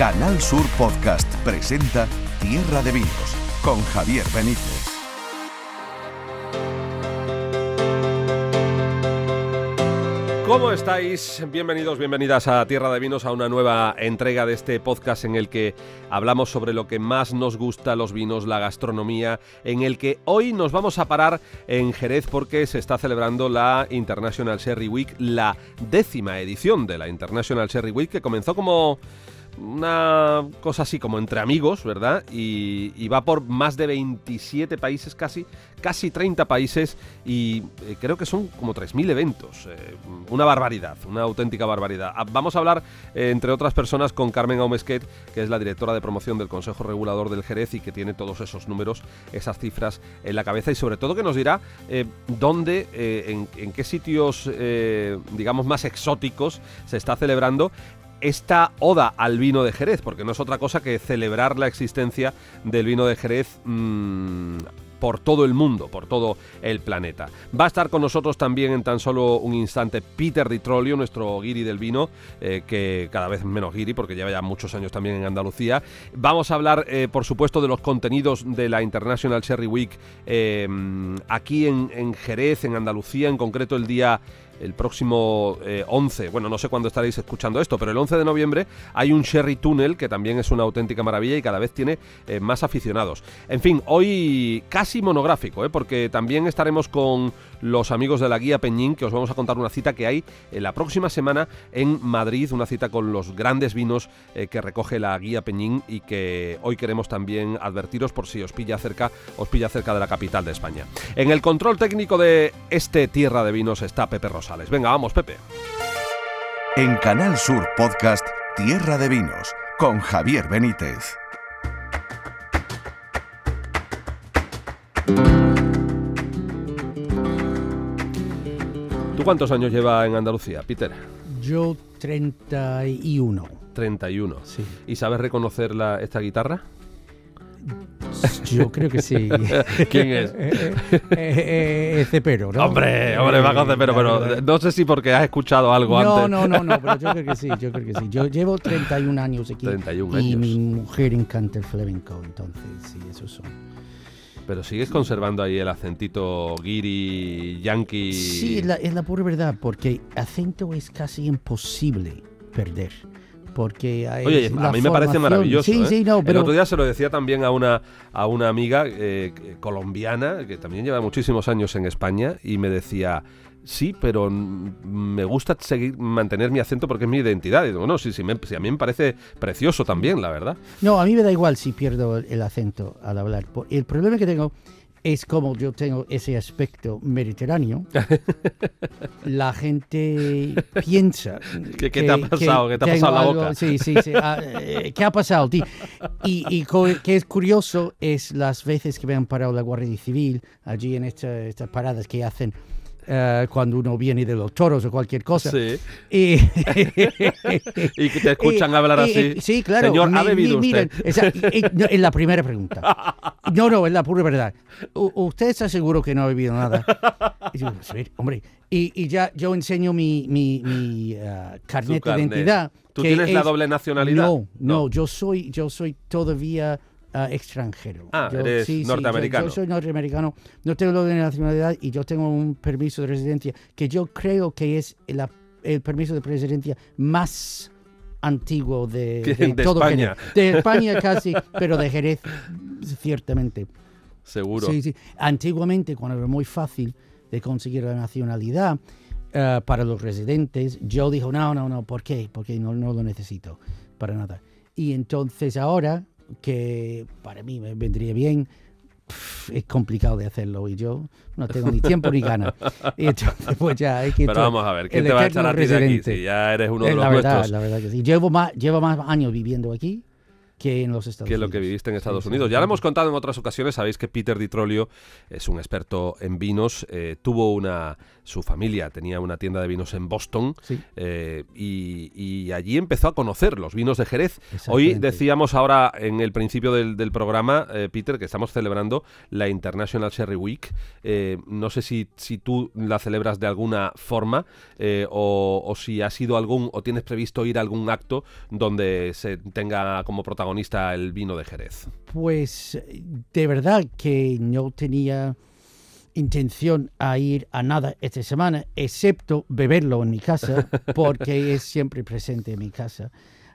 Canal Sur Podcast presenta Tierra de Vinos con Javier Benítez. ¿Cómo estáis? Bienvenidos, bienvenidas a Tierra de Vinos, a una nueva entrega de este podcast en el que hablamos sobre lo que más nos gusta, los vinos, la gastronomía, en el que hoy nos vamos a parar en Jerez porque se está celebrando la International Sherry Week, la décima edición de la International Sherry Week, que comenzó como una cosa así como entre amigos, ¿verdad? Y, va por más de 27 países, casi, casi 30 países, y eh, creo que son como 3.000 eventos. Eh, una barbaridad, una auténtica barbaridad. Ah, vamos a hablar, eh, entre otras personas, con Carmen Aumesquet, que es la directora de promoción del Consejo Regulador del Jerez y que tiene todos esos números, esas cifras en la cabeza, y sobre todo que nos dirá dónde, en, qué sitios, digamos, más exóticos se está celebrando esta oda al vino de Jerez, porque no es otra cosa que celebrar la existencia del vino de Jerez mm, por todo el mundo, por todo el planeta. Va a estar con nosotros también en tan solo un instante Peter Di nuestro guiri del vino, eh, que cada vez menos guiri porque lleva ya muchos años también en Andalucía. Vamos a hablar, eh, por supuesto, de los contenidos de la International Cherry Week eh, aquí en Jerez, en Andalucía, en concreto el día el próximo 11, eh, bueno, no sé cuándo estaréis escuchando esto, pero el 11 de noviembre hay un Sherry Tunnel que también es una auténtica maravilla y cada vez tiene eh, más aficionados. En fin, hoy casi monográfico, ¿eh? porque también estaremos con los amigos de la guía Peñín, que os vamos a contar una cita que hay en la próxima semana en Madrid, una cita con los grandes vinos que recoge la guía Peñín y que hoy queremos también advertiros por si os pilla cerca, os pilla cerca de la capital de España. En el control técnico de este Tierra de Vinos está Pepe Rosa. Venga, vamos, Pepe. En Canal Sur Podcast Tierra de Vinos con Javier Benítez. ¿Tú cuántos años lleva en Andalucía, Peter? Yo 31. 31. Sí. ¿Y sabes reconocer la, esta guitarra? Yo creo que sí. ¿Quién es? eh, eh, Cepero, ¿no? Hombre, hombre, va con Cepero, pero no sé si porque has escuchado algo no, antes. No, no, no, pero yo creo que sí, yo creo que sí. Yo llevo 31 años aquí. 31 y años. mi mujer encanta el flamenco, entonces sí, esos son. Pero sigues conservando ahí el acentito guiri, yankee. Sí, es la, es la pura verdad, porque acento es casi imposible perder porque Oye, a mí me parece maravilloso. Sí, ¿eh? sí, no, pero... El otro día se lo decía también a una, a una amiga eh, colombiana que también lleva muchísimos años en España y me decía, sí, pero me gusta seguir mantener mi acento porque es mi identidad. Y digo, no, sí, sí, sí, a mí me parece precioso también, la verdad. No, a mí me da igual si pierdo el acento al hablar. El problema que tengo es como yo tengo ese aspecto mediterráneo, la gente piensa. ¿Qué, te ha pasado? ¿Qué te ha pasado la boca? Sí, sí, sí. Ah, eh, ¿Qué ha pasado? Y, y que es curioso es las veces que me han parado la Guardia Civil allí en estas paradas que hacen Uh, cuando uno viene de los toros o cualquier cosa. Sí. Y, y que te escuchan y, hablar y, así. Sí, claro. Señor, ¿ha bebido mi, usted? Miren, esa, no, es la primera pregunta. No, no, es la pura verdad. U, ¿Usted está seguro que no ha bebido nada? Yo, hombre. Y, ya yo enseño mi, mi, mi uh, carnet de identidad. ¿Tú tienes es, la doble nacionalidad? No, no, no, yo soy, yo soy todavía Uh, extranjero. Ah, yo, eres sí, norteamericano. Sí, yo, yo, soy norteamericano, no tengo la nacionalidad y yo tengo un permiso de residencia que yo creo que es el permiso de residencia más antiguo de, de, de todo España. Jerez. De España casi, pero de Jerez, ciertamente. Seguro. Sí, sí. Antiguamente, cuando era muy fácil de conseguir la nacionalidad uh, para los residentes, yo dijo, no, no, no, ¿por qué? Porque no, no lo necesito para nada. Y entonces ahora que para mí me vendría bien, es complicado de hacerlo y yo no tengo ni tiempo ni ganas. Y entonces, pues ya hay que Pero vamos a ver, ¿quién te va a echar a ti de aquí si ya eres uno de es los verdad, nuestros? La verdad que sí. Llevo más, llevo más años viviendo aquí que en los Estados que Unidos. lo que viviste en Estados Sí, Unidos. Ya lo hemos contado en otras ocasiones, sabéis que Peter Di Trollio es un experto en vinos, eh, tuvo una, su familia tenía una tienda de vinos en Boston Sí. eh, y, y allí empezó a conocer los vinos de Jerez. Hoy decíamos ahora en el principio del, del programa, eh, Peter, que estamos celebrando la International Sherry Week. No sé si, si tú la celebras de alguna forma o, o si ha sido algún o tienes previsto ir a algún acto donde se tenga como protagonista el vino de Jerez. Pues de verdad que no tenía intención a ir a nada esta semana, excepto beberlo en mi casa, porque es siempre presente en mi casa,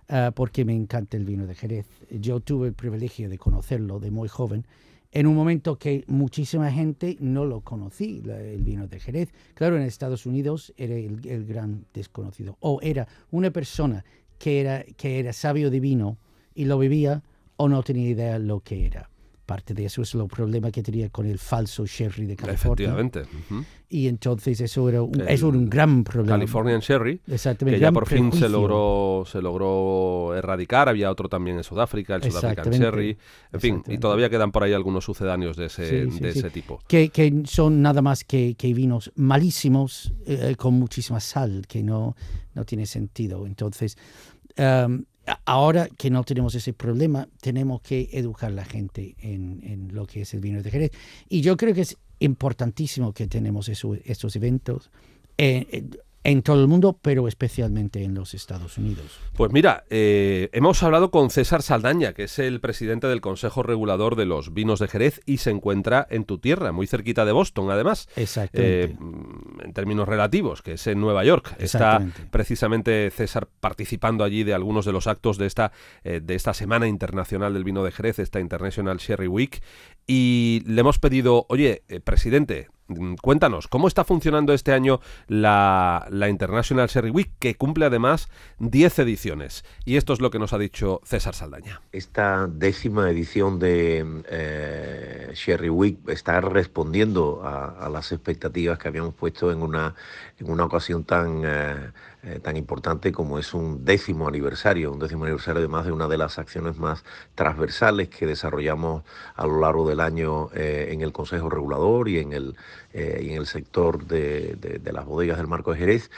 ah, porque me encanta el vino de Jerez. Yo tuve el privilegio de conocerlo de muy joven, en un momento que muchísima gente no lo conocí, la- el vino de Jerez. Claro, en Estados Unidos era el, el gran desconocido, o era una persona que era, que era sabio de vino y lo bebía, o no tenía idea lo que era. Parte de eso es el problema que tenía con el falso sherry de California. Efectivamente. ujú. Y entonces eso era un, El eso era un gran problema. Californian Sherry. Exactamente. Que ya por fin se prejuicio. logró, se logró erradicar. Había otro también en Sudáfrica, el South African Exactamente. Sherry. En fin, y todavía quedan por ahí algunos sucedáneos de ese, Sí, sí, de sí. ese tipo. que, que son nada más que, que vinos malísimos eh, con muchísima sal, que no, no tiene sentido. Entonces, a- ahora que no tenemos ese problema, tenemos que educar a la gente en, en lo que es el vino de Jerez. Y yo creo que es importantísimo que tenemos eso- estos eventos eh, eh, en todo el mundo, pero especialmente en los Estados Unidos. Pues mira, eh, hemos hablado con César Saldaña, que es el presidente del Consejo Regulador de los Vinos de Jerez y se encuentra en tu tierra, muy cerquita de Boston, además. Exactamente. Eh, mm, en términos relativos, que es en Nueva York. Está precisamente César participando allí de algunos de los actos de esta, eh, de esta Semana Internacional del Vino de Jerez, esta International Sherry Week, y le hemos pedido, oye, eh, presidente, mm, cuéntanos, ¿cómo está funcionando este año la, la International Sherry Week, que cumple además 10 ediciones? Y esto es lo que nos ha dicho César Saldaña. Esta décima edición de eh, Sherry Week está respondiendo a, a las expectativas que habíamos puesto en una, en una ocasión tan, eh, eh, tan importante como es un décimo aniversario, un décimo aniversario además de una de las acciones más transversales que desarrollamos a lo largo del año eh, en el Consejo Regulador y en el, eh, en el sector de, de- de las bodegas del Marco de Jerez.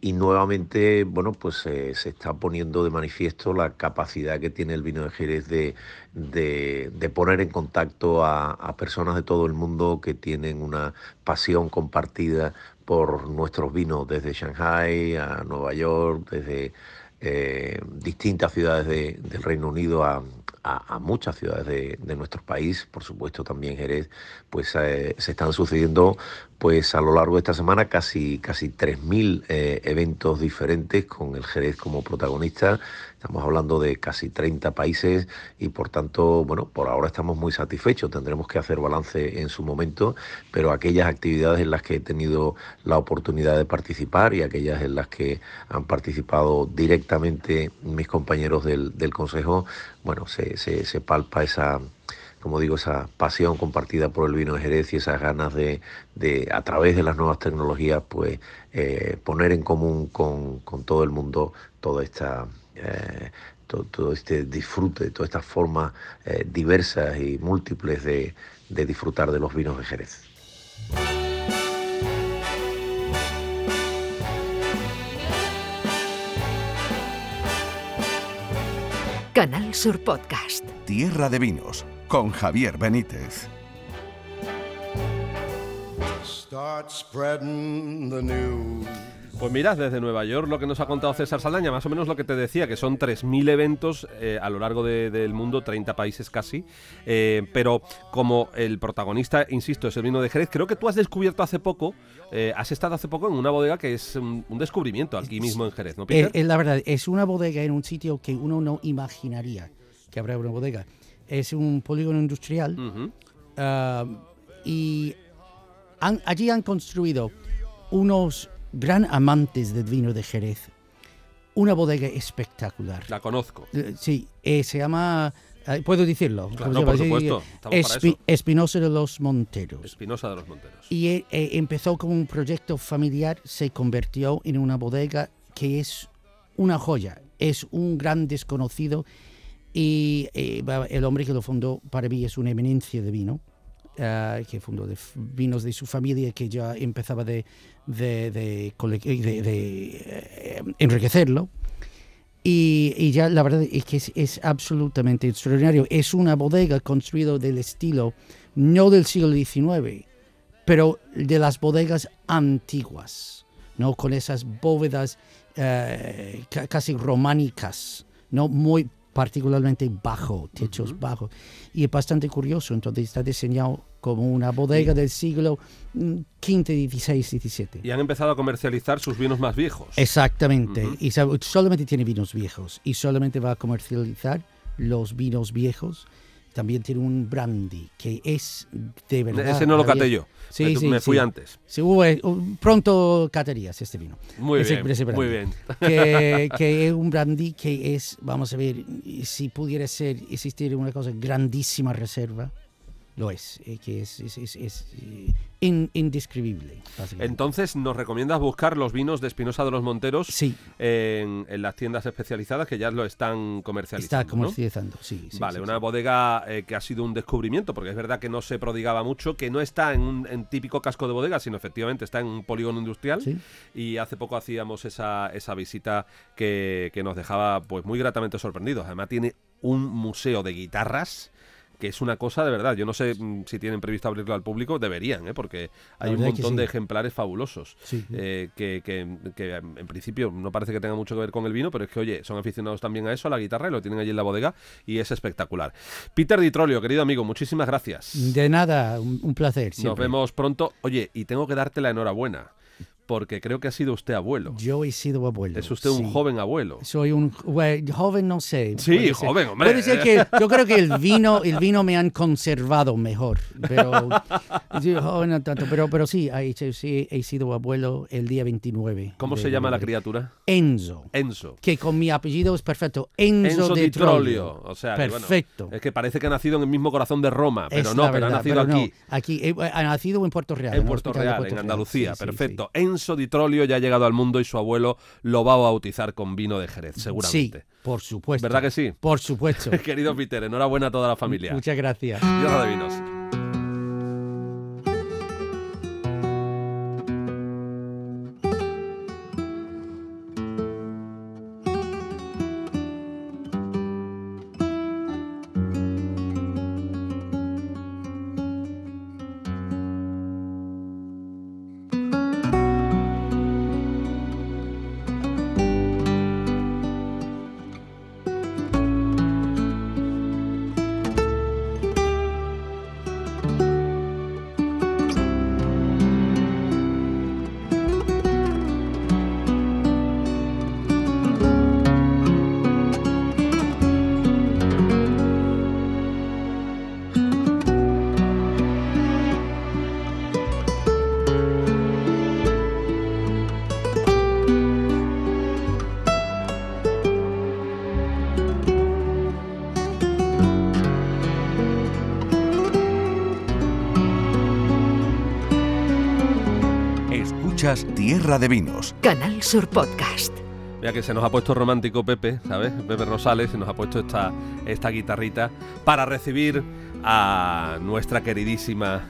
Y nuevamente, bueno, pues se está poniendo de manifiesto la capacidad que tiene el vino de Jerez de, de- de poner en contacto a, personas de todo el mundo que tienen una pasión compartida por nuestros vinos, desde Shanghai a Nueva York, desde eh, distintas ciudades de- del Reino Unido a, a- a muchas ciudades de, de nuestro país, por supuesto también Jerez, pues eh, se están sucediendo pues a lo largo de esta semana casi, casi 3.000 eh, eventos diferentes con el Jerez como protagonista. Estamos hablando de casi 30 países y por tanto, bueno, por ahora estamos muy satisfechos. Tendremos que hacer balance en su momento, pero aquellas actividades en las que he tenido la oportunidad de participar y aquellas en las que han participado directamente mis compañeros del, del Consejo, bueno, se, se, se palpa esa como digo, esa pasión compartida por el vino de Jerez y esas ganas de, de a través de las nuevas tecnologías, pues eh, poner en común con, con todo el mundo toda esta, eh, to- todo, este disfrute, todas estas formas eh, diversas y múltiples de, de disfrutar de los vinos de Jerez. Canal Sur Podcast. Tierra de Vinos con Javier Benítez. Start spreading the news. Pues mira, desde Nueva York lo que nos ha contado César Saldaña, más o menos lo que te decía, que son 3.000 eventos eh, a lo largo de- del mundo, 30 países casi, eh, pero como el protagonista, insisto, es el vino de Jerez, creo que tú has descubierto hace poco, eh, has estado hace poco en una bodega que es un, un descubrimiento aquí mismo en Jerez, ¿no, Eh, Peter? eh, la verdad, es una bodega en un sitio que uno no imaginaría que habrá una bodega. Es un polígono industrial ah, y han- allí han construido unos gran amantes del vino de Jerez. Una bodega espectacular. La conozco. Eh, Sí, eh, se llama, eh, puedo decirlo. Claro, ¿cómo se por supuesto, Espi-. Espinosa de los Monteros. Espinosa de los Monteros. Y eh, eh, empezó como un proyecto familiar, se convirtió en una bodega que es una joya, es un gran desconocido Y eh, el hombre que lo fundó para mí es una eminencia de vino, eh, que fundó de vinos de su familia que ya empezaba de, de, de cole- de- eh, enriquecerlo. Y, y ya la verdad es que es, es absolutamente extraordinario. Es una bodega construida del estilo, no del siglo XIX, pero de las bodegas antiguas, ¿no? Con esas bóvedas eh, ca- casi románicas, ¿no? Muy particularmente bajo, techos bajos. Y es bastante curioso, entonces está diseñado como una bodega del siglo XV, XVI, XVII. Y han empezado a comercializar sus vinos más viejos. Exactamente. Ujú. Y sabe- solamente tiene vinos viejos y solamente va a comercializar los vinos viejos. También tiene un brandy que es de verdad. Ese no lo caté yo. Sí, me, sí, me fui sí. antes. Sí, eh, pronto caterías este vino. Muy Ese- bien, ese muy bien. Que, que es un brandy que es, vamos a ver, si pudiera ser, existir una cosa, grandísima reserva, lo es, eh, que es, es, es- es, eh, in- indescribible. Entonces, ¿nos recomiendas buscar los vinos de Espinosa de los Monteros sí, en, en las tiendas especializadas que ya lo están comercializando? está ¿no? comercializando, sí. sí, Vale, sí, una sí. bodega eh, que ha sido un descubrimiento, porque es verdad que no se prodigaba mucho, que no está en un en típico casco de bodega, sino efectivamente está en un polígono industrial. Y hace poco hacíamos esa, esa visita que, que nos dejaba pues muy gratamente sorprendidos. Además tiene un museo de guitarras que es una cosa de verdad. Yo no sé mm, si tienen previsto abrirlo al público, deberían, ¿eh? porque hay un montón de ejemplares fabulosos. Sí, eh, que, que- que, en principio no parece que tenga mucho que ver con el vino, pero es que, oye, son aficionados también a eso, a la guitarra, y lo tienen allí en la bodega, y es espectacular. Peter Ditrolio, querido amigo, muchísimas gracias. De nada, un, un placer. Nos vemos pronto. Oye, y tengo que darte la enhorabuena, porque creo que ha sido usted abuelo. Yo he sido abuelo. Es usted un sí. joven abuelo. Soy un bueno, joven, no sé. Sí, puede ser. joven, hombre. Puede ser que yo creo que el vino, el vino me han conservado mejor, pero sí, joven no tanto, pero pero sí, sí, he sido abuelo el día 29. ¿Cómo se llama la criatura? Enzo, Enzo. que con mi apellido es perfecto. Enzo, Enzo de. Trollio. O sea, que, bueno, perfecto. es que parece que ha nacido en el mismo corazón de Roma, pero Es no, pero ha nacido pero no. aquí. Aquí eh, ha nacido en Puerto Real. En el Puerto Real, Puerto en. Andalucía, perfecto. Enzo Di Trollio ya ha llegado al mundo y su abuelo lo va a bautizar con vino de Jerez, seguramente. Sí, por supuesto. ¿Verdad que sí? Por supuesto. Querido Peter, enhorabuena a toda la familia. Muchas gracias. Tierra de Tierra de Vinos Canal Sur Podcast. Mira que se nos ha puesto romántico Pepe, ¿sabes? Pepe Rosales se nos ha puesto esta, esta guitarrita para recibir a nuestra queridísima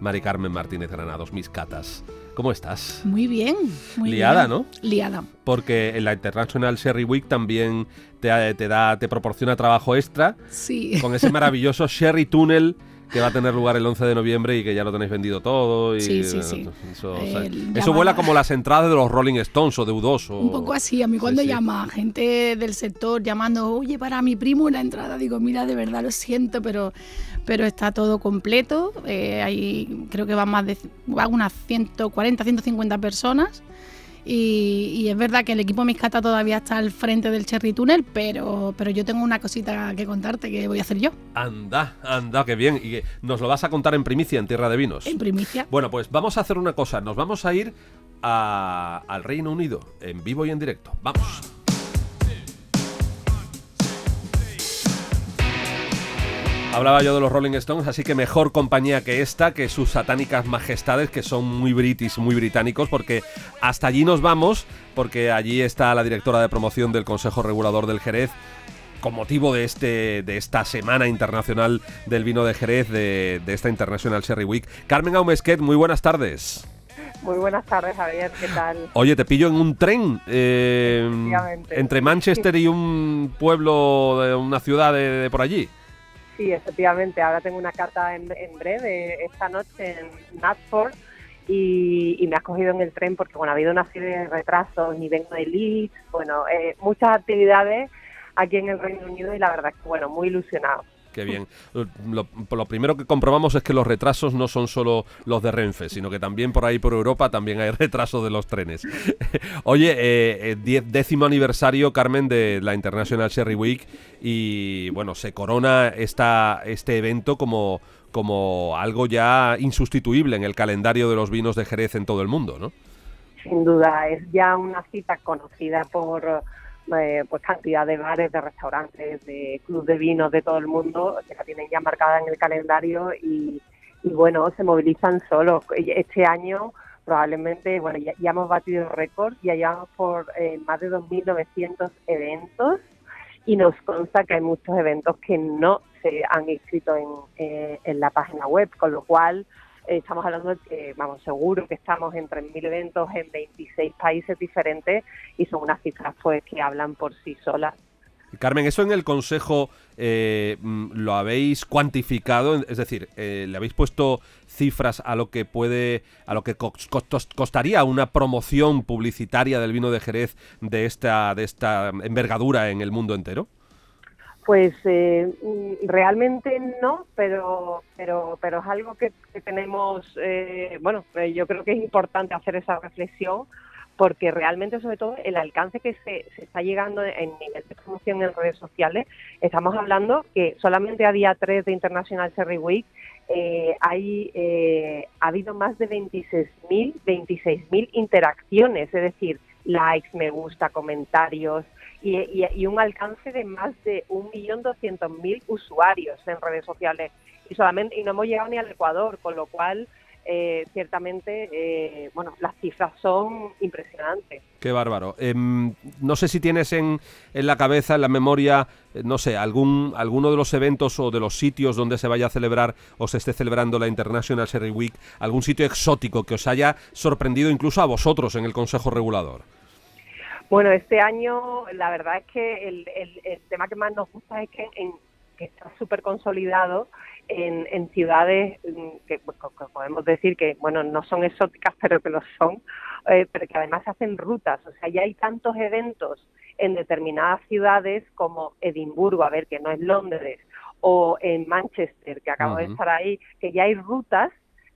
Mari Carmen Martínez Granados, mis catas. ¿Cómo estás? Muy bien, muy Liada, bien. ¿no? Liada. Porque en la International Sherry Week también te, te da, te proporciona trabajo extra Sí. con ese maravilloso Sherry Tunnel que va a tener lugar el 11 de noviembre y que ya lo tenéis vendido todo. Y, Sí, sí, sí. Eso, Eh, o sea, eso vuela como las entradas de los Rolling Stones o de U2. o- Un poco así, a mí cuando Sí, sí. llama gente del sector llamando, oye, para mi primo una entrada, digo, mira, de verdad lo siento, pero, pero está todo completo. Eh, hay, creo que van más de van unas 140, 150 personas. Y, y es verdad que el equipo Miscata todavía está al frente del Cherry Tunnel, pero, pero yo tengo una cosita que contarte que voy a hacer yo, Anda, anda, qué bien. Y nos lo vas a contar en primicia en Tierra de Vinos. en primicia. Bueno, pues vamos a hacer una cosa. Nos vamos a ir a- al Reino Unido en vivo y en directo. Vamos. Hablaba yo de los Rolling Stones, así que mejor compañía que esta, que sus satánicas majestades, que son muy british, muy británicos, porque hasta allí nos vamos, porque allí está la directora de promoción del Consejo Regulador del Jerez, con motivo de, este, de esta Semana Internacional del Vino de Jerez, de, de esta International Sherry Week. Carmen Aumesquet, muy buenas tardes. Muy buenas tardes, Javier. ¿Qué tal? Oye, te pillo en un tren eh, entre Manchester y un pueblo, de una ciudad de, por allí. Sí, efectivamente. Ahora tengo una carta en, breve, esta noche en Natford, y, me has cogido en el tren porque, bueno, ha habido una serie de retrasos, ni vengo de Leeds, bueno, eh, muchas actividades aquí en el Reino Unido y la verdad es que, bueno, muy ilusionado. Qué bien. Lo, primero que comprobamos es que los retrasos no son solo los de Renfe, sino que también por ahí por Europa también hay retrasos de los trenes. Oye, eh, eh décimo aniversario, Carmen, de la International Sherry Week y bueno, se corona esta, este evento como, como algo ya insustituible en el calendario de los vinos de Jerez en todo el mundo, ¿no? Sin duda, es ya una cita conocida por eh, pues cantidad de bares, de restaurantes, de clubes de vinos de todo el mundo que la tienen ya marcada en el calendario y, bueno, se movilizan solos. Este año probablemente, bueno, ya, hemos batido récords, ya llevamos por eh, más de 2.900 eventos y nos consta que hay muchos eventos que no se han inscrito en, eh, en la página web, con lo cual estamos hablando de que, vamos, seguro que estamos en 3.000 eventos en 26 países diferentes y son unas cifras pues que hablan por sí solas. Carmen, ¿eso en el Consejo eh, mm, lo habéis cuantificado? Es decir, eh, ¿le habéis puesto cifras a lo que puede, a lo que costaría una promoción publicitaria del vino de Jerez de esta, de esta envergadura en el mundo entero? Pues eh, realmente no, pero pero pero es algo que, tenemos, eh, bueno, eh, yo creo que es importante hacer esa reflexión porque realmente sobre todo el alcance que se, está llegando en nivel de promoción en redes sociales, estamos hablando que solamente a día 3 de International Cherry Week hay, ha habido más de 26.000 26.000 interacciones, es decir, likes, me gusta, comentarios, y, un alcance de más de 1.200.000 usuarios en redes sociales y solamente y no hemos llegado ni al Ecuador, con lo cual eh, ciertamente, eh, bueno, las cifras son impresionantes. Qué bárbaro. Em, no sé si tienes en, en, la cabeza, en la memoria, eh, no sé, algún alguno de los eventos o de los sitios donde se vaya a celebrar o se esté celebrando la International Sherry Week, algún sitio exótico que os haya sorprendido incluso a vosotros en el Consejo Regulador. Bueno, este año la verdad es que el, tema que más nos gusta es que, está súper consolidado en, ciudades mm, que, podemos decir que, bueno, no son exóticas, pero que lo son, eh, pero que además hacen rutas. O sea, ya hay tantos eventos en determinadas ciudades como Edimburgo, a ver, que no es Londres, o en Manchester, que acabo de estar ahí, que ya hay rutas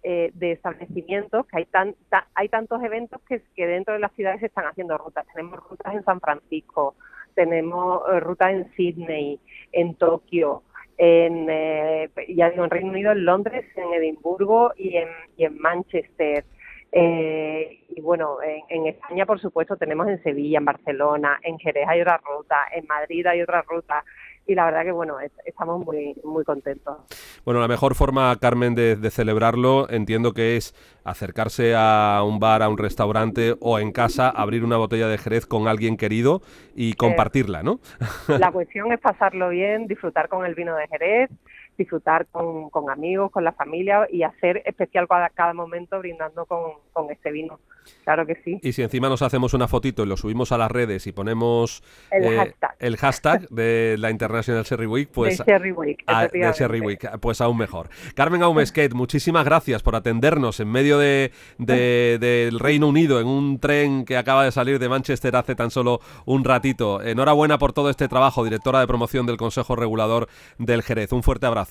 eh, de establecimientos, que hay, tan, hay tantos eventos que, dentro de las ciudades están haciendo rutas. Tenemos rutas en San Francisco, tenemos eh, rutas en Sydney, en Tokio, en, eh, ya en Reino Unido, en Londres, en Edimburgo y en, y en Manchester. y bueno, en, en, España, por supuesto, tenemos en Sevilla, en Barcelona, en Jerez hay otra ruta, en Madrid hay otra ruta y la verdad que bueno, estamos muy, muy contentos. Bueno, la mejor forma, Carmen, de, celebrarlo entiendo que es acercarse a un bar, a un restaurante o en casa, abrir una botella de Jerez con alguien querido y compartirla, ¿no? La cuestión es pasarlo bien, disfrutar con el vino de Jerez, disfrutar con, con amigos, con la familia y hacer especial cada, cada momento brindando con, con este vino. Claro que sí. Y si encima nos hacemos una fotito y lo subimos a las redes y ponemos el, eh, hashtag. el hashtag de la International Sherry Week, pues, de Sherry Week, a, de Week, pues aún mejor. Carmen Aumesquet, muchísimas gracias por atendernos en medio de, del Reino Unido en un tren que acaba de salir de Manchester hace tan solo un ratito. Enhorabuena por todo este trabajo, directora de promoción del Consejo Regulador del Jerez. Un fuerte abrazo.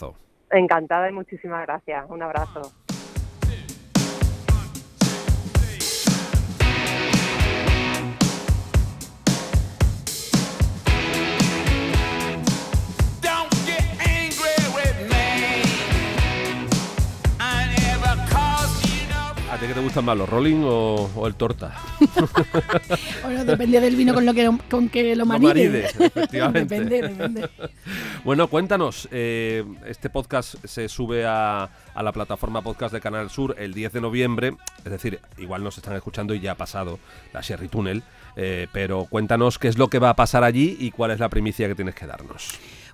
Encantada y muchísimas gracias. Un abrazo. Gustan más, los rolling o, o el torta? Bueno, depende del vino con lo que con que lo Lo maride. efectivamente. depende, depende. Bueno, cuéntanos, eh, este podcast se sube a, a la plataforma podcast de Canal Sur el 10 de noviembre, es decir, igual nos están escuchando y ya ha pasado la Sherry Tunnel, eh, pero cuéntanos qué es lo que va a pasar allí y cuál es la primicia que tienes que darnos.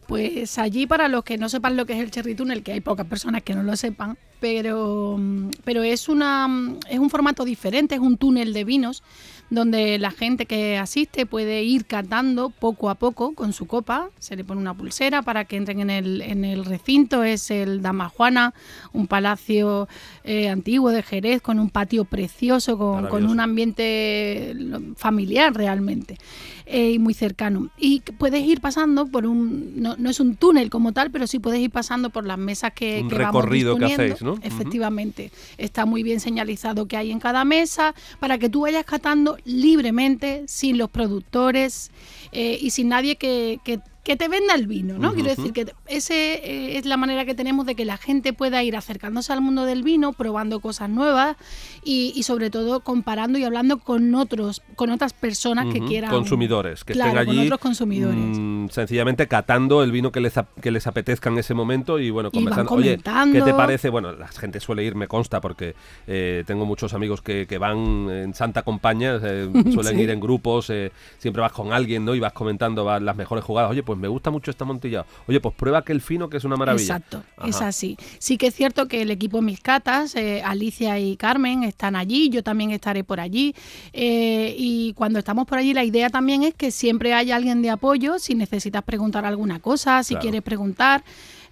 Pues allí, para los que no sepan lo que es el Cherry Tunnel, que hay pocas personas que no lo sepan, pero, mm, pero es, una, mm, es un formato diferente, es un túnel de vinos donde la gente que asiste puede ir catando poco a poco con su copa, se le pone una pulsera para que entren en el, en el recinto, es el Dama Juana, un palacio eh, antiguo de Jerez con un patio precioso, con, un ambiente familiar realmente eh, y muy cercano. Y puedes ir pasando por un, no, no es un túnel como tal, pero sí puedes ir pasando por las mesas que, Un que vamos recorrido que hacéis, ¿no? Efectivamente. Está muy bien señalizado que hay en cada mesa para que tú vayas catando libremente, sin los productores eh, y sin nadie que, que- que te venda el vino, ¿no? Quiero decir que ese eh, es la manera que tenemos de que la gente pueda ir acercándose al mundo del vino, probando cosas nuevas y, y sobre todo comparando y hablando con otros, con otras personas que quieran Consumidores, que Claro, estén con allí otros consumidores. mm, sencillamente catando el vino que les, ap- que les apetezca en ese momento y bueno, Y conversando. Oye, ¿qué te parece? Bueno, la gente suele ir, me consta, porque eh, tengo muchos amigos que, que van en santa compañía, eh, suelen Sí. ir en grupos, eh, siempre vas con alguien, ¿no? Y vas comentando vas las mejores jugadas. Oye, pues me gusta mucho esta montilla. Oye, pues prueba aquel fino que es una maravilla. Exacto, es así. Sí que es cierto que el equipo Mis Catas, eh, Alicia y Carmen, están allí, yo también estaré por allí. eh, y cuando estamos por allí, la idea también es que siempre haya alguien de apoyo, si necesitas preguntar alguna cosa, si Claro. quieres preguntar,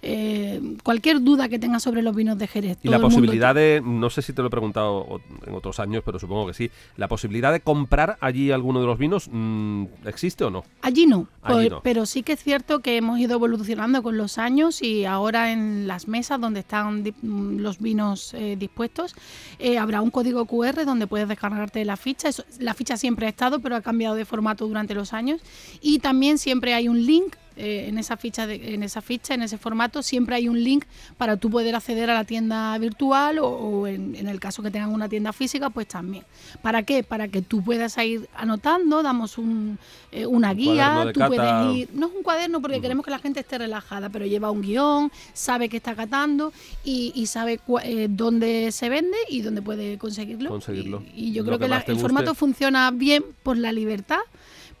eh, cualquier duda que tengas sobre los vinos de Jerez. Y la mundo posibilidad de, no sé si te lo he preguntado en otros años, pero supongo que sí, la posibilidad de comprar allí alguno de los vinos, mm, ¿existe o no? Allí no, Allí pues- no. pero sí que es cierto que hemos ido evolucionando con los años y ahora en las mesas donde están mm, los vinos eh, dispuestos eh, habrá un código QR donde puedes descargarte la ficha. Eso- la ficha siempre ha estado, pero ha cambiado de formato durante los años. Y también siempre hay un link. Eh, en esa ficha de- en esa ficha en ese formato siempre hay un link para tú poder acceder a la tienda virtual o, o en, en el caso que tengan una tienda física pues también para qué para que tú puedas ir anotando damos un, eh, una Un guía tú cata. puedes ir no es un cuaderno porque queremos que la gente esté relajada, pero lleva un guion, sabe que está catando y, y sabe cua- eh, dónde se vende y dónde puede conseguirlo. Conseguirlo. Y, y yo Lo creo que que, la- el guste. formato funciona bien por la libertad,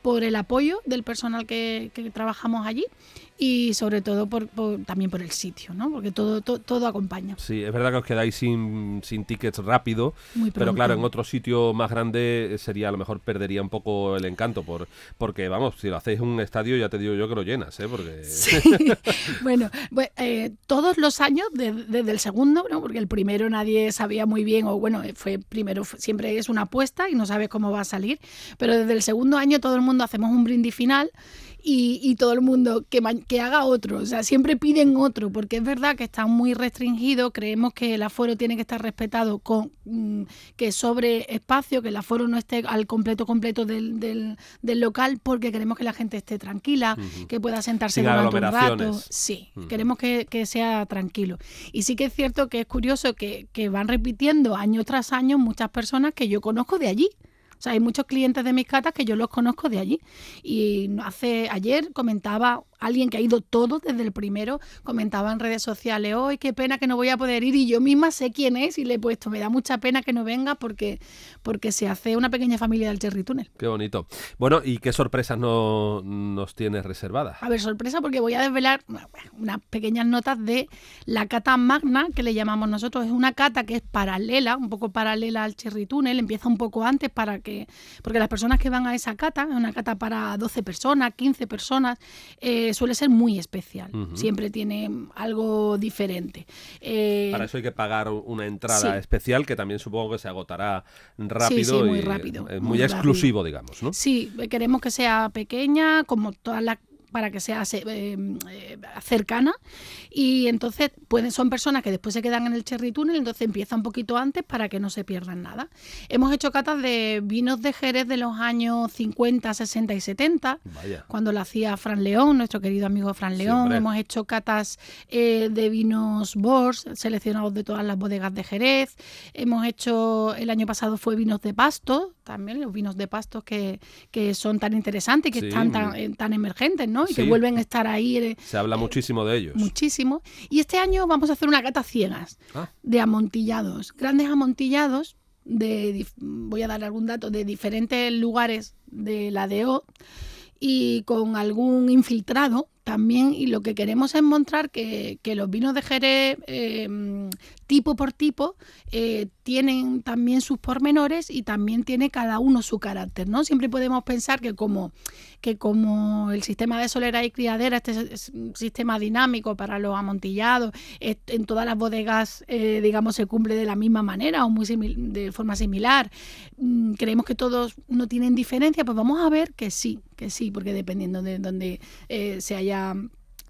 por el apoyo del personal que, trabajamos allí y sobre todo por, por- también por el sitio, ¿no? Porque todo, to- todo acompaña. Sí, es verdad que os quedáis sin, sin tickets rápido, pero claro, en otro sitio más grande eh, sería, a lo mejor perdería un poco el encanto, por, porque vamos, si lo hacéis en un estadio ya te digo yo que lo llenas, ¿eh? Porque... bueno, pues, eh, todos los años, de- desde el segundo, ¿no? porque el primero nadie sabía muy bien, o bueno, eh, fue primero, siempre es una apuesta y no sabes cómo va a salir, pero desde el segundo año todo el mundo hacemos un brindis final y, y todo el mundo que, que haga otro, o sea, siempre piden otro, porque es verdad que está muy restringido, creemos que el aforo tiene que estar respetado con mm, que sobre espacio, que el aforo no esté al completo completo del, del- del local, porque queremos que la gente esté tranquila, que pueda sentarse Sin durante un rato. Sí, queremos que, que sea tranquilo. Y sí que es cierto que es curioso que, que van repitiendo año tras año muchas personas que yo conozco de allí. O sea, hay muchos clientes de mis catas que yo los conozco de allí. Y hace ayer comentaba alguien que ha ido todo desde el primero, comentaba en redes sociales, hoy qué pena que no voy a poder ir y yo misma sé quién es y le he puesto, me da mucha pena que no venga porque, porque se hace una pequeña familia del Cherry Tunnel. Qué bonito. Bueno, ¿y qué sorpresas no- nos tienes reservadas? A ver, sorpresa porque voy a desvelar bueno, unas pequeñas notas de la cata magna, que le llamamos nosotros. Es una cata que es paralela, un poco paralela al Cherry Tunnel, empieza un poco antes para que, porque las personas que van a esa cata, es una cata para 12 personas, 15 personas, eh, suele ser muy especial. Siempre tiene algo diferente. Eh, Para eso hay que pagar una entrada sí. especial que también supongo que se agotará rápido. sí, muy y rápido, muy muy rápido. exclusivo, digamos, ¿no? Sí, queremos que sea pequeña, como todas las para que sea se- eh, eh, cercana y entonces pueden, son personas que después se quedan en el cherry tunnel, entonces empieza un poquito antes para que no se pierdan nada. Hemos hecho catas de vinos de Jerez de los años 50, 60 y 70, Vaya. cuando lo hacía Fran León, nuestro querido amigo Fran León. Hemos hecho catas eh, de vinos Bors, seleccionados de todas las bodegas de Jerez. Hemos hecho, el año pasado fue vinos de pasto, también los vinos de pasto que, que son tan interesantes y que Sí. están tan, eh, tan emergentes, ¿no? Y que vuelven a estar ahí. eh, Se habla muchísimo de ellos. muchísimo. Y este año vamos a hacer una cata ciegas Ah. de amontillados, grandes amontillados de voy a dar algún dato de diferentes lugares de la DO y con algún infiltrado también y lo que queremos es mostrar que, que los vinos de Jerez eh, tipo por tipo eh, tienen también sus pormenores y también tiene cada uno su carácter, ¿no? Siempre podemos pensar que como que como el sistema de solera y criadera, este es- un sistema dinámico para los amontillados, en todas las bodegas, eh, digamos, se cumple de la misma manera o muy de forma similar. Mm, creemos que todos no tienen diferencia, pues vamos a ver que sí, que sí, porque dependiendo de donde eh, se haya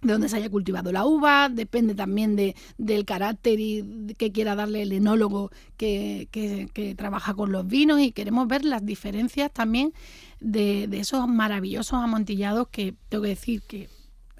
de dónde se haya cultivado la uva, depende también de, del carácter y que quiera darle el enólogo que, que- que trabaja con los vinos y queremos ver las diferencias también de, de esos maravillosos amontillados que tengo que decir que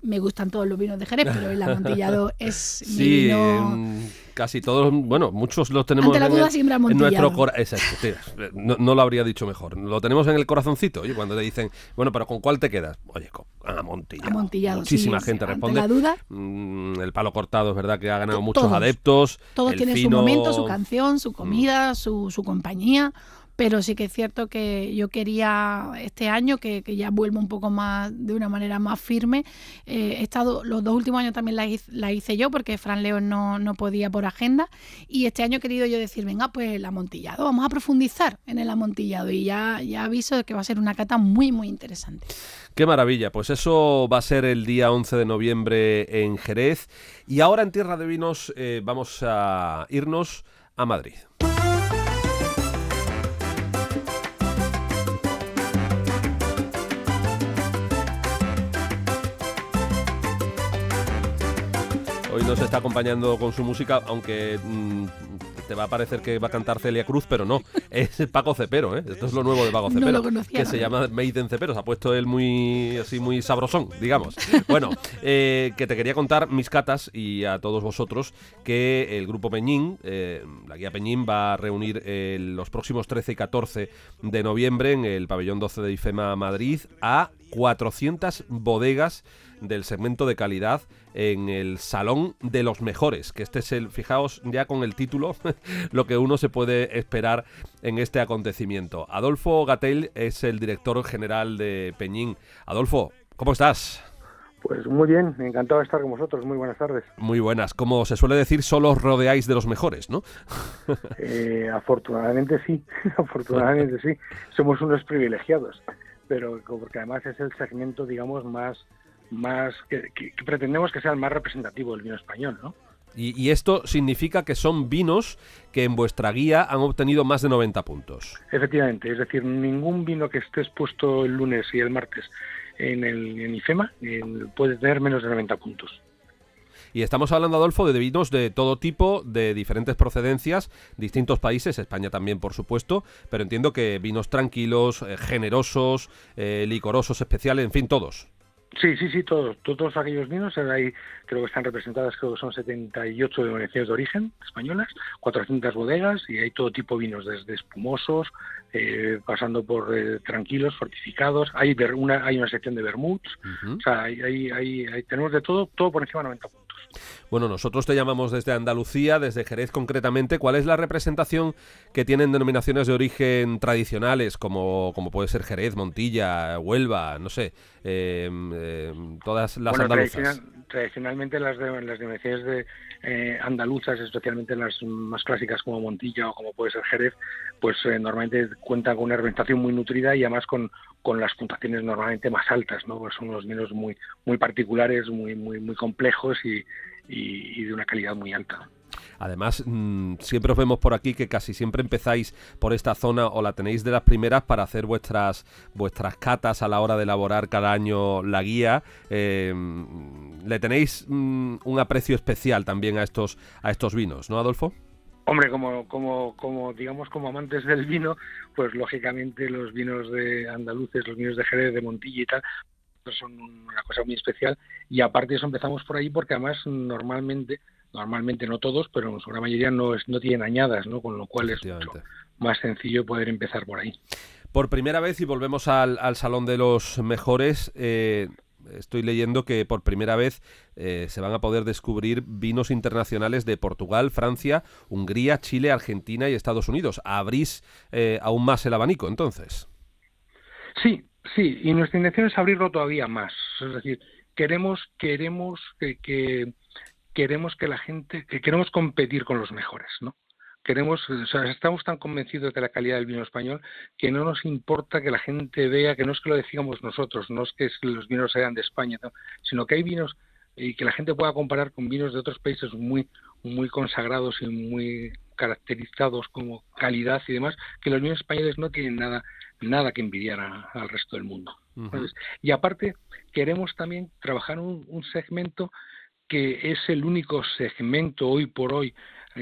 me gustan todos los vinos de Jerez, pero el amontillado es mi Sí, vino... en casi todos, bueno, muchos los tenemos Ante la en, el- en nuestro corazón. Exacto, no, no lo habría dicho mejor. Lo tenemos en el corazoncito. Oye, cuando te dicen, bueno, pero ¿con cuál te quedas? Oye, con amontillado. Amontillado, Muchísima sí, gente responde. la duda. Mm, el palo cortado es verdad que ha ganado muchos todos. adeptos. Todos tienen su fino- momento, su canción, su Mm. comida, su, su compañía, pero sí que es cierto que yo quería este año, que, que ya vuelvo un poco más, de una manera más firme, eh, he estado, los dos últimos años también la hice, la hice yo, porque Fran León no, no podía por agenda, y este año he querido yo decir, venga, pues el amontillado, vamos a profundizar en el amontillado, y ya, ya aviso de que va a ser una cata muy, muy interesante. Qué maravilla, pues eso va a ser el día 11 de noviembre en Jerez. Y ahora en Tierra de Vinos eh, vamos a irnos a Madrid. Hoy nos está acompañando con su música, aunque mm, te va a parecer que va a cantar Celia Cruz, pero no, es Paco Cepero, ¿eh? Esto es lo nuevo de Paco No Cepero, lo conocía, que no. se llama Made in Cepero, se ha puesto él muy así muy sabrosón, digamos. Bueno, eh, que te quería contar mis catas y a todos vosotros que el grupo Peñín, eh, la guía Peñín va a reunir eh, los próximos 13 y 14 de noviembre en el pabellón 12 de IFEMA Madrid a 400 bodegas del segmento de calidad en el Salón de los Mejores, que este es el, fijaos ya con el título, lo que uno se puede esperar en este acontecimiento. Adolfo Gatell es el director general de Peñín. Adolfo, ¿cómo estás? Pues muy bien, encantado de estar con vosotros. Muy buenas tardes. Muy buenas. Como se suele decir, solo os rodeáis de los mejores, ¿no? Eh, afortunadamente sí, afortunadamente sí. Somos unos privilegiados, pero porque además es el segmento, digamos, más, más que, que- que pretendemos que sea el más representativo del vino español, ¿no? Y, y esto significa que son vinos que en vuestra guía han obtenido más de 90 puntos. Efectivamente, es decir, ningún vino que esté expuesto el lunes y el martes en el en IFEMA en- puede tener menos de 90 puntos. Y estamos hablando, Adolfo, de vinos de todo tipo, de diferentes procedencias, distintos países, España también, por supuesto, pero entiendo que vinos tranquilos, eh, generosos, eh, licorosos especiales, en fin, todos. Sí, sí, sí, todos, todos aquellos vinos, ahí creo que están representadas, creo que son 78 denominaciones de origen españolas, 400 bodegas y hay todo tipo de vinos, desde espumosos, eh, pasando por eh, tranquilos, fortificados, hay una hay una sección de vermuts, o sea, hay, hay, hay- hay- tenemos de todo, todo por encima de 90 puntos. Bueno, nosotros te llamamos desde Andalucía, desde Jerez concretamente. ¿Cuál es la representación que tienen denominaciones de origen tradicionales, como, como puede ser Jerez, Montilla, Huelva, no sé, eh, eh, todas las Bueno, andaluzas? tradicional- tradicionalmente las, de- las denominaciones de, eh, andaluzas, especialmente las más clásicas como Montilla o como puede ser Jerez, pues eh, normalmente cuentan con una representación muy nutrida y además con, con las puntuaciones normalmente más altas, ¿no? Pues son unos vinos muy muy particulares, muy muy muy complejos y, y- y de una calidad muy alta. además mm, siempre os vemos por aquí que casi siempre empezáis por esta zona o la tenéis de las primeras para hacer vuestras vuestras catas a la hora de elaborar cada año la guía. Eh, le tenéis mm, un aprecio especial también a estos a estos vinos, ¿no, Adolfo? Hombre, como, como, como, digamos, como amantes del vino, pues lógicamente los vinos de andaluces, los vinos de Jerez, de Montilla y tal, son una cosa muy especial. Y aparte de eso empezamos por ahí porque además normalmente, normalmente no todos, pero en su gran mayoría no, es, no tienen añadas, ¿no? Con lo cual es mucho más sencillo poder empezar por ahí. Por primera vez, y volvemos al, al Salón de los Mejores, eh, estoy leyendo que por primera vez eh, se van a poder descubrir vinos internacionales de Portugal, Francia, Hungría, Chile, Argentina y Estados Unidos. ¿Abrís eh, aún más el abanico entonces? Sí, sí, y nuestra intención es abrirlo todavía más. Es decir, queremos, queremos que, queremos que la gente, que queremos competir con los mejores, ¿no? queremos, o sea, estamos tan convencidos de la calidad del vino español que no nos importa que la gente vea, que no es que lo decíamos nosotros, no es que los vinos sean de España, sino que hay vinos y que la gente pueda comparar con vinos de otros países muy muy consagrados y muy caracterizados como calidad y demás, que los vinos españoles no tienen nada nada que envidiar al resto del mundo. y aparte queremos también trabajar un, un segmento que es el único segmento hoy por hoy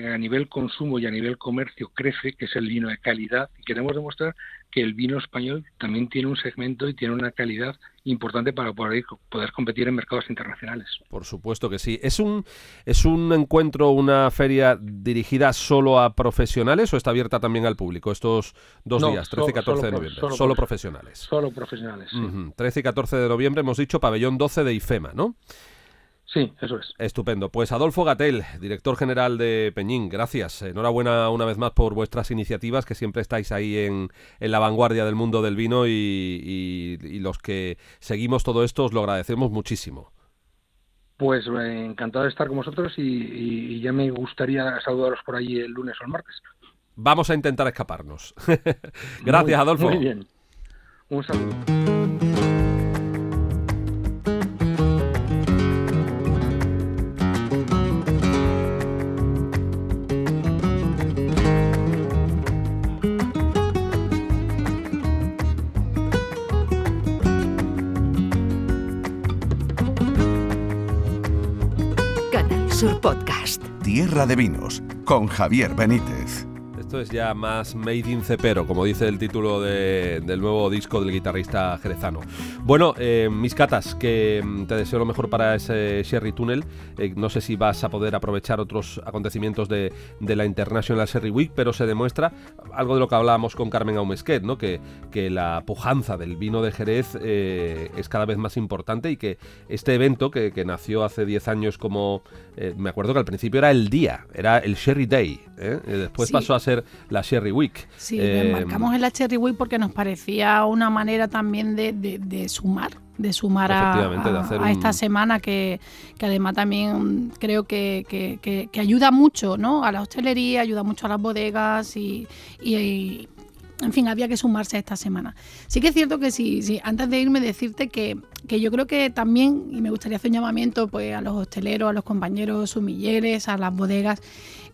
a nivel consumo y a nivel comercio crece, que es el vino de calidad, y queremos demostrar que el vino español también tiene un segmento y tiene una calidad importante para poder, poder competir en mercados internacionales. Por supuesto que sí. ¿Es un, ¿Es un encuentro, una feria dirigida solo a profesionales o está abierta también al público estos dos días, 13 y 14 de noviembre? Solo, profesionales. Solo profesionales. 13 y 14 de noviembre hemos dicho pabellón 12 de IFEMA, ¿no? Sí, eso es. Estupendo. Pues Adolfo Gatel, director general de Peñín, gracias. Enhorabuena una vez más por vuestras iniciativas, que siempre estáis ahí en, la vanguardia del mundo del vino y, los que seguimos todo esto os lo agradecemos muchísimo. Pues eh, encantado de estar con vosotros y, ya me gustaría saludaros por ahí el lunes o el martes. Vamos a intentar escaparnos. gracias, Adolfo. Muy bien. Un saludo. Tierra de Vinos con Javier Benítez. Esto es ya más Made in Cepero, como dice el título del nuevo disco del guitarrista jerezano. Bueno, eh, mis catas, que mm, te deseo lo mejor para ese Sherry Tunnel. Eh, no sé si vas a poder aprovechar otros acontecimientos de, la International Sherry Week, pero se demuestra algo de lo que hablábamos con Carmen Aumesquet, ¿no? que, que la pujanza del vino de Jerez eh, es cada vez más importante y que este evento, que, nació hace 10 años como, me acuerdo que al principio era el día, era el Sherry Day, después pasó a ser la Cherry Week. Sí, eh, marcamos en la Cherry Week porque nos parecía una manera también de, sumar de sumar a, esta semana que, además también creo que, ayuda mucho ¿no? a la hostelería, ayuda mucho a las bodegas y, en fin, había que sumarse a esta semana. Sí que es cierto que sí, sí antes de irme decirte que, que, yo creo que también, y me gustaría hacer un llamamiento pues, a los hosteleros, a los compañeros sumilleres, a las bodegas,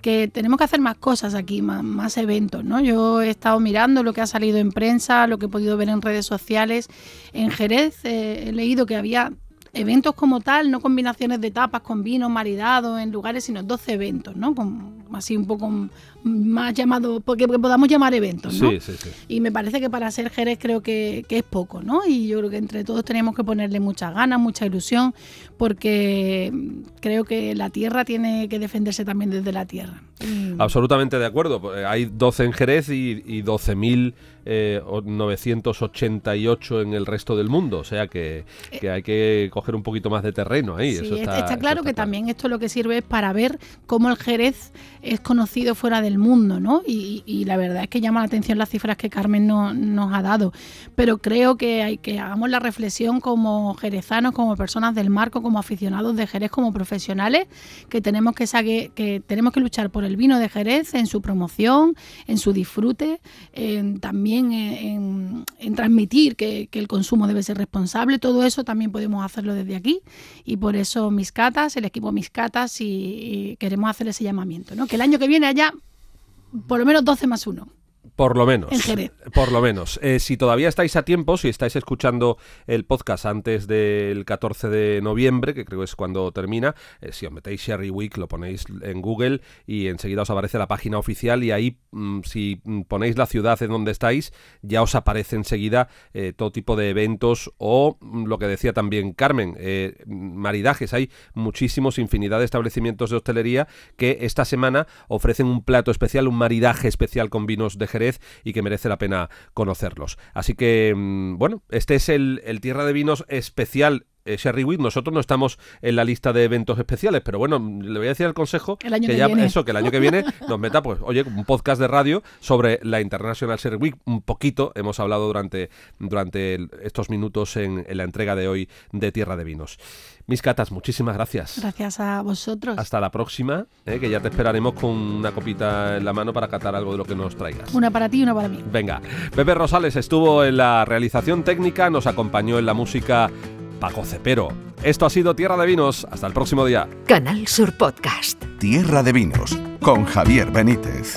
que tenemos que hacer más cosas aquí, más, eventos, ¿no? Yo he estado mirando lo que ha salido en prensa, lo que he podido ver en redes sociales. En Jerez eh, he leído que había eventos como tal, no combinaciones de tapas con vino maridado en lugares, sino 12 eventos, ¿no? Así un poco más llamado, porque podamos llamar eventos, ¿no? Sí, sí, sí. Y me parece que para ser Jerez creo que, es poco, ¿no? Y yo creo que entre todos tenemos que ponerle muchas ganas, mucha ilusión, porque creo que la tierra tiene que defenderse también desde la tierra. Absolutamente de acuerdo. Hay 12 en Jerez y, y 12.000 988 eh, en el resto del mundo, o sea que, hay que coger un poquito más de terreno ahí. está, claro que también esto lo que sirve es para ver cómo el Jerez es conocido fuera del mundo, ¿no? Y, la verdad es que llama la atención las cifras que Carmen nos ha dado, pero creo que hay que hagamos la reflexión como jerezanos, como personas del marco, como aficionados de Jerez, como profesionales, que tenemos que, que tenemos que luchar por el vino de Jerez en su promoción, en su disfrute, en, también en, transmitir que, que, el consumo debe ser responsable. Todo eso también podemos hacerlo desde aquí y por eso mis catas, el equipo mis catas y, y queremos hacer ese llamamiento, ¿no? Que el año que viene haya por lo menos 12 más 1. Por lo menos. En Jerez. Por lo menos. Eh, si todavía estáis a tiempo, si estáis escuchando el podcast antes del 14 de noviembre, que creo es cuando termina, eh, si os metéis Sherry Week, lo ponéis en Google y enseguida os aparece la página oficial y ahí, mm, si ponéis la ciudad en donde estáis, ya os aparece enseguida eh, todo tipo de eventos o mm, lo que decía también Carmen, maridajes. Hay muchísimos, infinidad de establecimientos de hostelería que esta semana ofrecen un plato especial, un maridaje especial con vinos de Jerez y que merece la pena conocerlos. Así que, mm, bueno, este es el, el Tierra de Vinos especial eh, Sherry Week, nosotros no estamos en la lista de eventos especiales, pero bueno, le voy a decir al consejo El año que que ya viene. eso, que el año que viene nos meta, pues, oye, un podcast de radio sobre la International Sherry Week. Un poquito hemos hablado durante, durante estos minutos en, en la entrega de hoy de Tierra de Vinos. Mis catas, muchísimas gracias. Gracias a vosotros. Hasta la próxima, eh, que ya te esperaremos con una copita en la mano para catar algo de lo que nos traigas. Una para ti y una para mí. Venga, Pepe Rosales estuvo en la realización técnica, nos acompañó en la música Paco Cepero. Esto ha sido Tierra de Vinos. Hasta el próximo día. Canal Sur Podcast. Tierra de Vinos con Javier Benítez.